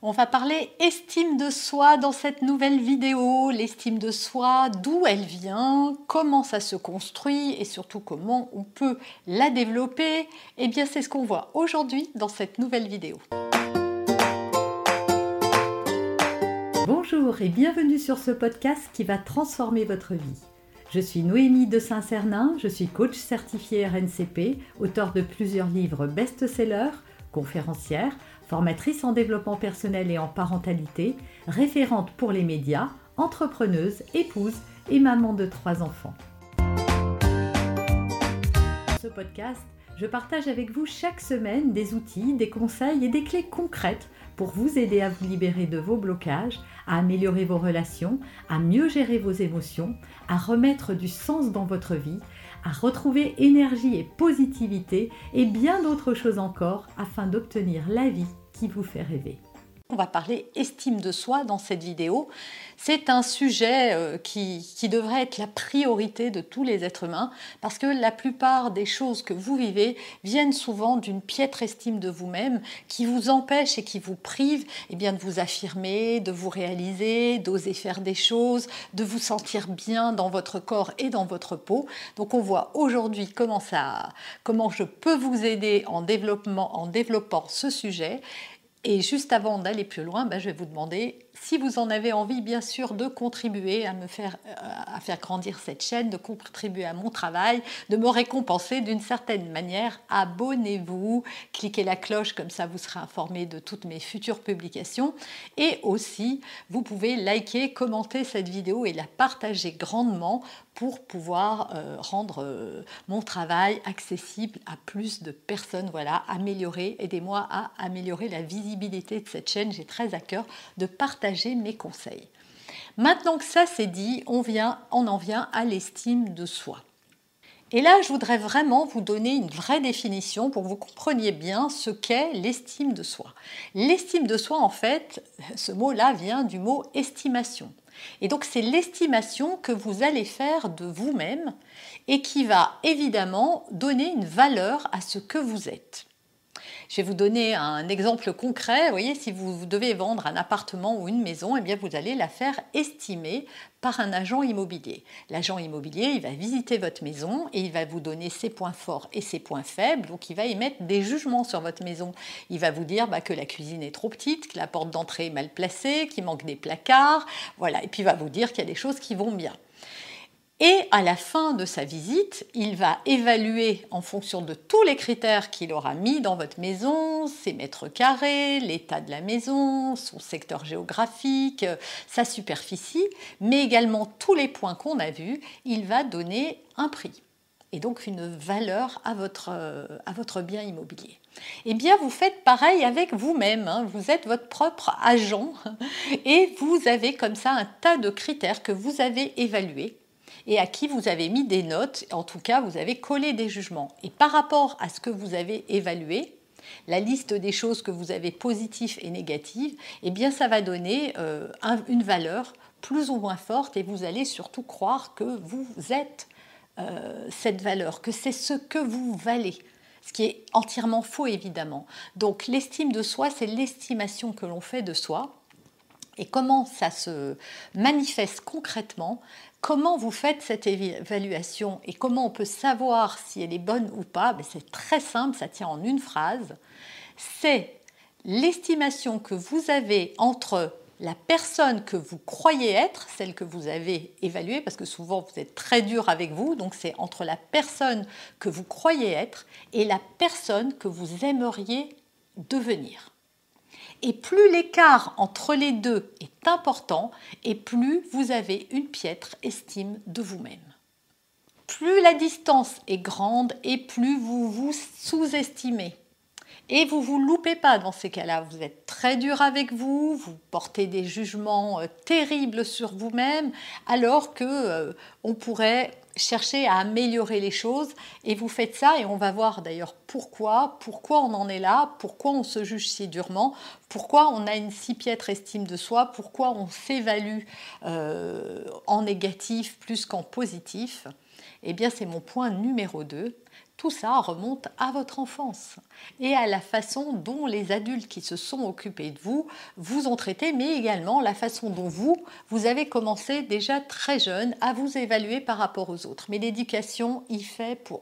On va parler estime de soi dans cette nouvelle vidéo, l'estime de soi, d'où elle vient, comment ça se construit et surtout comment on peut la développer. Eh bien c'est ce qu'on voit aujourd'hui dans cette nouvelle vidéo. Bonjour et bienvenue sur ce podcast qui va transformer votre vie. Je suis Noémie de Saint-Cernin, je suis coach certifié RNCP, auteur de plusieurs livres best-sellers, conférencière, formatrice en développement personnel et en parentalité, référente pour les médias, entrepreneuse, épouse et maman de trois enfants. Dans ce podcast, je partage avec vous chaque semaine des outils, des conseils et des clés concrètes pour vous aider à vous libérer de vos blocages, à améliorer vos relations, à mieux gérer vos émotions, à remettre du sens dans votre vie, à retrouver énergie et positivité et bien d'autres choses encore afin d'obtenir la vie qui vous fait rêver. On va parler estime de soi dans cette vidéo. C'est un sujet euh, qui, devrait être la priorité de tous les êtres humains parce que la plupart des choses que vous vivez viennent souvent d'une piètre estime de vous-même qui vous empêche et qui vous prive eh bien, de vous affirmer, de vous réaliser, d'oser faire des choses, de vous sentir bien dans votre corps et dans votre peau. Donc on voit aujourd'hui comment, ça, comment je peux vous aider en, développement, en développant ce sujet et juste avant d'aller plus loin, ben, je vais vous demander si vous en avez envie, bien sûr, de contribuer à me faire, euh, à faire grandir cette chaîne, de contribuer à mon travail, de me récompenser d'une certaine manière, abonnez-vous, cliquez la cloche, comme ça vous serez informé de toutes mes futures publications. Et aussi, vous pouvez liker, commenter cette vidéo et la partager grandement pour pouvoir euh, rendre euh, mon travail accessible à plus de personnes. Voilà, améliorer, aidez-moi à améliorer la visibilité de cette chaîne. J'ai très à cœur de partager mes conseils. Maintenant que ça c'est dit, on, vient, on en vient à l'estime de soi. Et là, je voudrais vraiment vous donner une vraie définition pour que vous compreniez bien ce qu'est l'estime de soi. L'estime de soi, en fait, ce mot-là vient du mot estimation. Et donc, c'est l'estimation que vous allez faire de vous-même et qui va évidemment donner une valeur à ce que vous êtes. Je vais vous donner un exemple concret. Vous voyez, si vous devez vendre un appartement ou une maison, eh bien vous allez la faire estimer par un agent immobilier. L'agent immobilier, il va visiter votre maison et il va vous donner ses points forts et ses points faibles. Donc il va émettre des jugements sur votre maison. Il va vous dire bah, que la cuisine est trop petite, que la porte d'entrée est mal placée, qu'il manque des placards. Voilà. Et puis il va vous dire qu'il y a des choses qui vont bien. Et à la fin de sa visite, il va évaluer en fonction de tous les critères qu'il aura mis dans votre maison, ses mètres carrés, l'état de la maison, son secteur géographique, sa superficie, mais également tous les points qu'on a vus, il va donner un prix et donc une valeur à votre, votre bien immobilier. Eh bien, vous faites pareil avec vous-même. Hein. Vous êtes votre propre agent et vous avez comme ça un tas de critères que vous avez évalués et à qui vous avez mis des notes, en tout cas vous avez collé des jugements. Et par rapport à ce que vous avez évalué, la liste des choses que vous avez positives et négatives, eh bien ça va donner euh, une valeur plus ou moins forte et vous allez surtout croire que vous êtes euh, cette valeur, que c'est ce que vous valez. Ce qui est entièrement faux évidemment. Donc l'estime de soi, c'est l'estimation que l'on fait de soi. Et comment ça se manifeste concrètement? Comment vous faites cette évaluation? Et comment on peut savoir si elle est bonne ou pas? Ben, C'est très simple, ça tient en une phrase. C'est l'estimation que vous avez entre la personne que vous croyez être, celle que vous avez évaluée, parce que souvent vous êtes très dur avec vous, donc c'est entre la personne que vous croyez être et la personne que vous aimeriez devenir. Et plus l'écart entre les deux est important, et plus vous avez une piètre estime de vous-même. Plus la distance est grande, et plus vous vous sous-estimez. Et vous vous loupez pas dans ces cas-là. Vous êtes très dur avec vous, vous portez des jugements euh, terribles sur vous-même, alors que euh, on pourrait chercher à améliorer les choses et vous faites ça et on va voir d'ailleurs pourquoi, pourquoi on en est là, pourquoi on se juge si durement, pourquoi on a une si piètre estime de soi, pourquoi on s'évalue euh, en négatif plus qu'en positif. Eh bien c'est mon point numéro 2. Tout ça remonte à votre enfance et à la façon dont les adultes qui se sont occupés de vous vous ont traité, mais également la façon dont vous, vous avez commencé déjà très jeune à vous évaluer par rapport aux autres. Mais l'éducation y,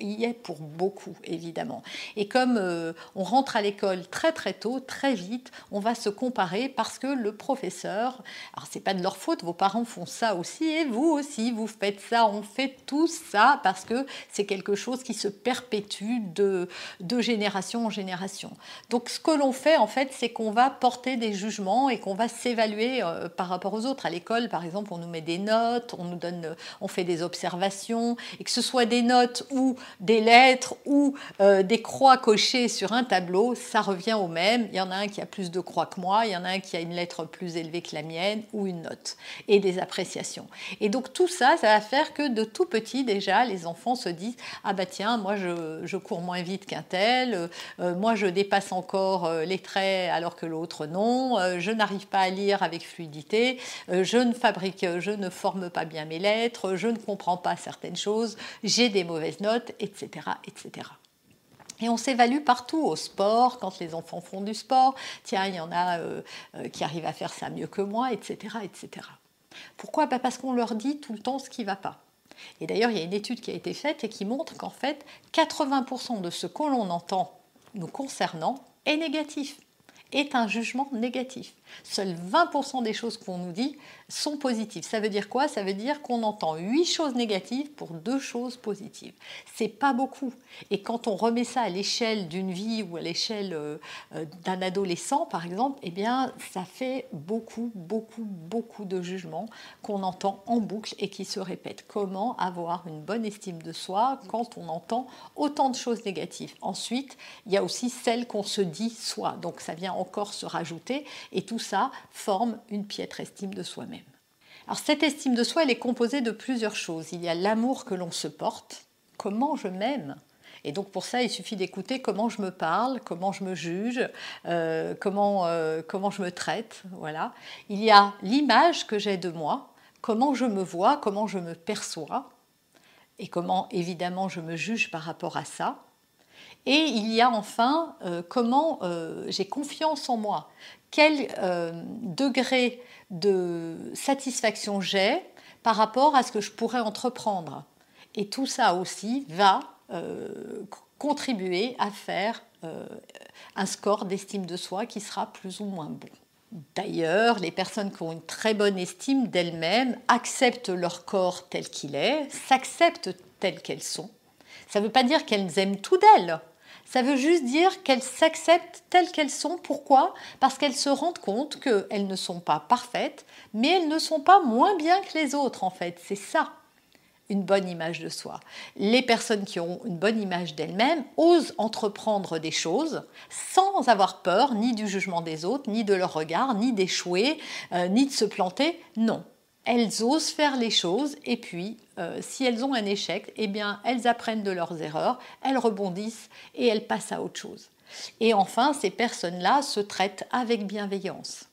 y est pour beaucoup, évidemment. Et comme euh, on rentre à l'école très très tôt, très vite, on va se comparer parce que le professeur, alors c'est pas de leur faute, vos parents font ça aussi, et vous aussi, vous faites ça, on fait tout ça parce que c'est quelque chose qui se perd perpétue de, génération en génération. Donc ce que l'on fait en fait, c'est qu'on va porter des jugements et qu'on va s'évaluer euh, par rapport aux autres. À l'école, par exemple, on nous met des notes, on nous donne, on fait des observations, et que ce soit des notes ou des lettres ou euh, des croix cochées sur un tableau, ça revient au même. Il y en a un qui a plus de croix que moi, il y en a un qui a une lettre plus élevée que la mienne ou une note et des appréciations. Et donc tout ça, ça va faire que de tout petit déjà, les enfants se disent ah bah tiens, moi je je, cours moins vite qu'un tel, euh, moi je dépasse encore euh, les traits alors que l'autre non, euh, je n'arrive pas à lire avec fluidité, je ne fabrique, je ne forme pas bien mes lettres, je ne comprends pas certaines choses, j'ai des mauvaises notes, etc. etc. Et on s'évalue partout, au sport, quand les enfants font du sport. Tiens, il y en a qui arrivent à faire ça mieux que moi, etc. etc. Pourquoi? Bah, Parce qu'on leur dit tout le temps ce qui ne va pas. Et d'ailleurs, il y a une étude qui a été faite et qui montre qu'en fait, 80% de ce que l'on entend nous concernant est négatif, est un jugement négatif. Seuls 20% des choses qu'on nous dit sont positives. Ça veut dire quoi? Ça veut dire qu'on entend 8 choses négatives pour 2 choses positives. C'est pas beaucoup. Et quand on remet ça à l'échelle d'une vie ou à l'échelle euh, euh, d'un adolescent, par exemple, eh bien, ça fait beaucoup, beaucoup, beaucoup de jugements qu'on entend en boucle et qui se répètent. Comment avoir une bonne estime de soi quand on entend autant de choses négatives? Ensuite, il y a aussi celles qu'on se dit soi. Donc ça vient encore se rajouter et tout ça forme une piètre estime de soi-même. Alors cette estime de soi, elle est composée de plusieurs choses. Il y a l'amour que l'on se porte, comment je m'aime. Et donc pour ça, il suffit d'écouter comment je me parle, comment je me juge, euh, comment, euh, comment je me traite. Voilà. Il y a l'image que j'ai de moi, comment je me vois, comment je me perçois, et comment évidemment je me juge par rapport à ça. Et il y a enfin euh, comment j'ai confiance en moi, quel degré de satisfaction j'ai par rapport à ce que je pourrais entreprendre. Et tout ça aussi va euh, contribuer à faire euh, un score d'estime de soi qui sera plus ou moins bon. D'ailleurs, les personnes qui ont une très bonne estime d'elles-mêmes acceptent leur corps tel qu'il est, s'acceptent telles qu'elles sont. Ça ne veut pas dire qu'elles aiment tout d'elles, ça veut juste dire qu'elles s'acceptent telles qu'elles sont. Pourquoi? Parce qu'elles se rendent compte qu'elles ne sont pas parfaites, mais elles ne sont pas moins bien que les autres en fait. C'est ça une bonne image de soi. Les personnes qui ont une bonne image d'elles-mêmes osent entreprendre des choses sans avoir peur ni du jugement des autres, ni de leur regard, ni d'échouer, euh, ni de se planter. Non, elles osent faire les choses et puis euh, si elles ont un échec, eh bien elles apprennent de leurs erreurs, elles rebondissent et elles passent à autre chose. Et enfin, ces personnes-là se traitent avec bienveillance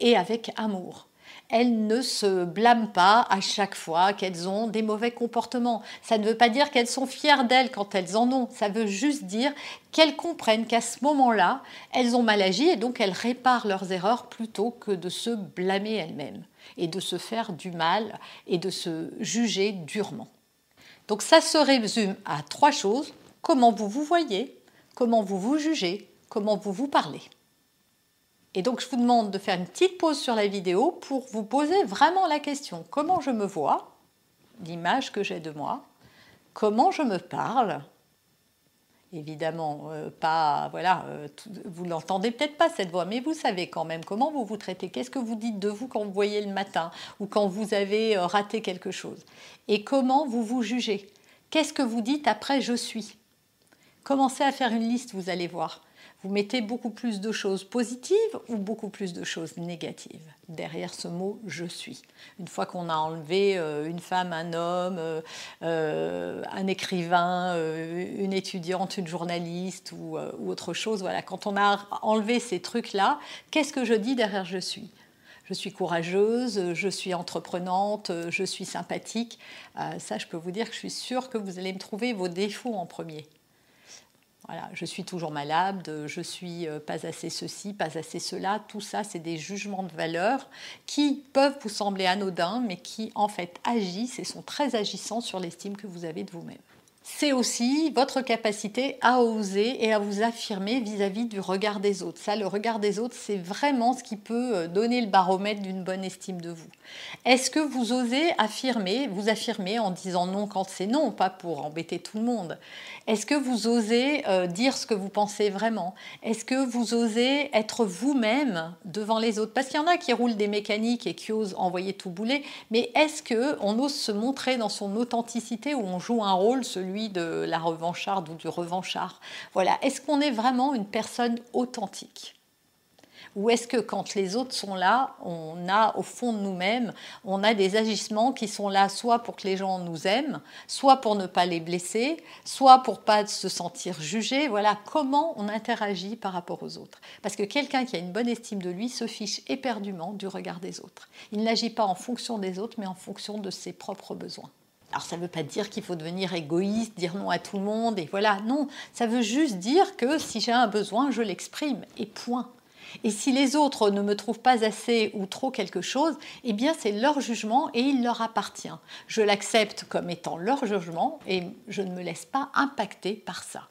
et avec amour elles ne se blâment pas à chaque fois qu'elles ont des mauvais comportements. Ça ne veut pas dire qu'elles sont fières d'elles quand elles en ont. Ça veut juste dire qu'elles comprennent qu'à ce moment-là, elles ont mal agi et donc elles réparent leurs erreurs plutôt que de se blâmer elles-mêmes et de se faire du mal et de se juger durement. Donc ça se résume à trois choses. Comment vous vous voyez, comment vous vous jugez, comment vous vous parlez? Et donc je vous demande de faire une petite pause sur la vidéo pour vous poser vraiment la question. Comment je me vois, l'image que j'ai de moi, comment je me parle? Évidemment, euh, pas, voilà, euh, vous l'entendez peut-être pas cette voix, mais vous savez quand même comment vous vous traitez, qu'est-ce que vous dites de vous quand vous voyez le matin ou quand vous avez euh, raté quelque chose, et comment vous vous jugez? Qu'est-ce que vous dites après je suis? Commencez à faire une liste, vous allez voir vous mettez beaucoup plus de choses positives ou beaucoup plus de choses négatives derrière ce mot je suis. Une fois qu'on a enlevé euh, une femme, un homme, euh, euh, un écrivain, une étudiante, une journaliste ou, autre chose, voilà, quand on a enlevé ces trucs-là, qu'est-ce que je dis derrière je suis je suis courageuse, je suis entreprenante, je suis sympathique. Ça, je peux vous dire que je suis sûre que vous allez me trouver vos défauts en premier. Voilà, je suis toujours malade, je suis euh, pas assez ceci, pas assez cela. Tout ça, c'est des jugements de valeur qui peuvent vous sembler anodins, mais qui en fait agissent et sont très agissants sur l'estime que vous avez de vous-même c'est aussi votre capacité à oser et à vous affirmer vis-à-vis du regard des autres. Ça, le regard des autres, c'est vraiment ce qui peut euh, donner le baromètre d'une bonne estime de vous. Est-ce que vous osez affirmer, vous affirmer en disant non quand c'est non, pas pour embêter tout le monde? Est-ce que vous osez euh, dire ce que vous pensez vraiment? Est-ce que vous osez être vous-même devant les autres? Parce qu'il y en a qui roulent des mécaniques et qui osent envoyer tout bouler, mais est-ce que on ose se montrer dans son authenticité où on joue un rôle, celui de la revancharde ou du revanchard. Voilà, est-ce qu'on est vraiment une personne authentique? Ou est-ce que quand les autres sont là, on a au fond de nous-mêmes, on a des agissements qui sont là soit pour que les gens nous aiment, soit pour ne pas les blesser, soit pour pas se sentir jugé. Voilà comment on interagit par rapport aux autres? Parce que quelqu'un qui a une bonne estime de lui se fiche éperdument du regard des autres. Il n'agit pas en fonction des autres, mais en fonction de ses propres besoins. Alors ça ne veut pas dire qu'il faut devenir égoïste, dire non à tout le monde, et voilà, non, ça veut juste dire que si j'ai un besoin, je l'exprime, et point. Et si les autres ne me trouvent pas assez ou trop quelque chose, eh bien c'est leur jugement et il leur appartient. Je l'accepte comme étant leur jugement et je ne me laisse pas impacter par ça.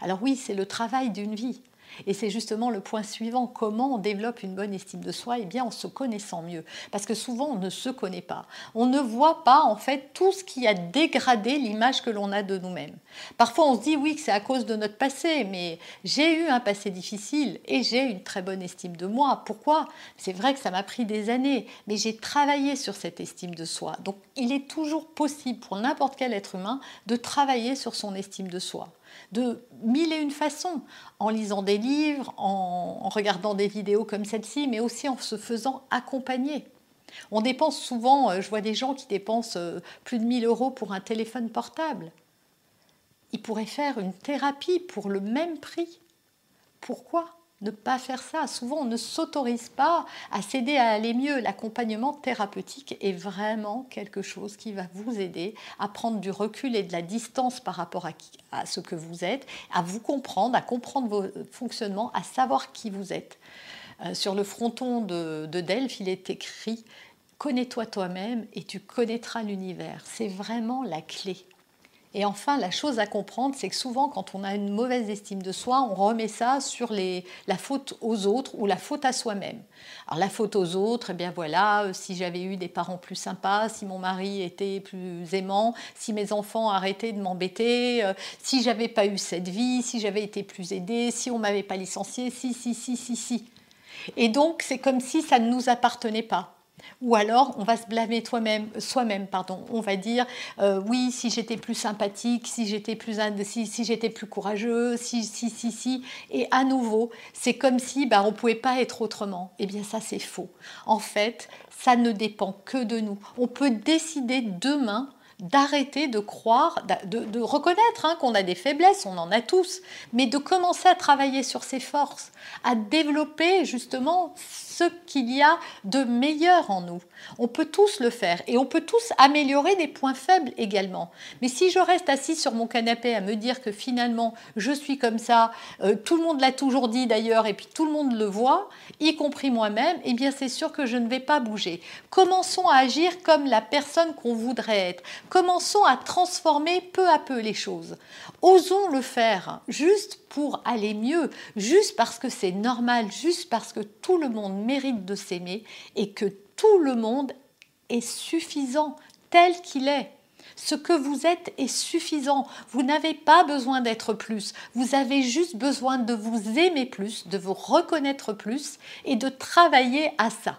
Alors oui, c'est le travail d'une vie. Et c'est justement le point suivant, comment on développe une bonne estime de soi Eh bien en se connaissant mieux. Parce que souvent on ne se connaît pas. On ne voit pas en fait tout ce qui a dégradé l'image que l'on a de nous-mêmes. Parfois on se dit oui que c'est à cause de notre passé, mais j'ai eu un passé difficile et j'ai une très bonne estime de moi. Pourquoi? C'est vrai que ça m'a pris des années, mais j'ai travaillé sur cette estime de soi. Donc il est toujours possible pour n'importe quel être humain de travailler sur son estime de soi de mille et une façons, en lisant des livres, en, regardant des vidéos comme celle-ci, mais aussi en se faisant accompagner. On dépense souvent, euh, je vois des gens qui dépensent euh, plus de 1000 euros pour un téléphone portable. Ils pourraient faire une thérapie pour le même prix. Pourquoi? Ne pas faire ça. Souvent, on ne s'autorise pas à s'aider à aller mieux. L'accompagnement thérapeutique est vraiment quelque chose qui va vous aider à prendre du recul et de la distance par rapport à, ce que vous êtes, à vous comprendre, à comprendre vos fonctionnements, à savoir qui vous êtes. Euh, sur le fronton de, de Delphes, il est écrit Connais-toi toi-même et tu connaîtras l'univers. C'est vraiment la clé. Et enfin, la chose à comprendre, c'est que souvent, quand on a une mauvaise estime de soi, on remet ça sur la faute aux autres ou la faute à soi-même. Alors la faute aux autres, eh bien voilà, euh, si j'avais eu des parents plus sympas, si mon mari était plus aimant, si mes enfants arrêtaient de m'embêter, euh, si j'avais pas eu cette vie, si j'avais été plus aidée, si on m'avait pas licencié, si, si, si, si, si. Et donc, c'est comme si ça ne nous appartenait pas. Ou alors, on va se blâmer soi-même, pardon. On va dire, euh, oui, si j'étais plus sympathique, si j'étais plus, si, si j'étais plus courageux, si, si, si, si. Et à nouveau, c'est comme si bah, on ne pouvait pas être autrement. Eh bien, ça, c'est faux. En fait, ça ne dépend que de nous. On peut décider demain d'arrêter de croire, de, reconnaître hein, qu'on a des faiblesses, on en a tous, mais de commencer à travailler sur ses forces, à développer justement ce qu'il y a de meilleur en nous. On peut tous le faire et on peut tous améliorer des points faibles également. Mais si je reste assis sur mon canapé à me dire que finalement je suis comme ça, euh, tout le monde l'a toujours dit d'ailleurs et puis tout le monde le voit, y compris moi-même, eh bien c'est sûr que je ne vais pas bouger. Commençons à agir comme la personne qu'on voudrait être. Commençons à transformer peu à peu les choses. Osons le faire juste pour aller mieux, juste parce que c'est normal, juste parce que tout le monde mérite de s'aimer et que tout le monde est suffisant tel qu'il est. Ce que vous êtes est suffisant. Vous n'avez pas besoin d'être plus. Vous avez juste besoin de vous aimer plus, de vous reconnaître plus et de travailler à ça.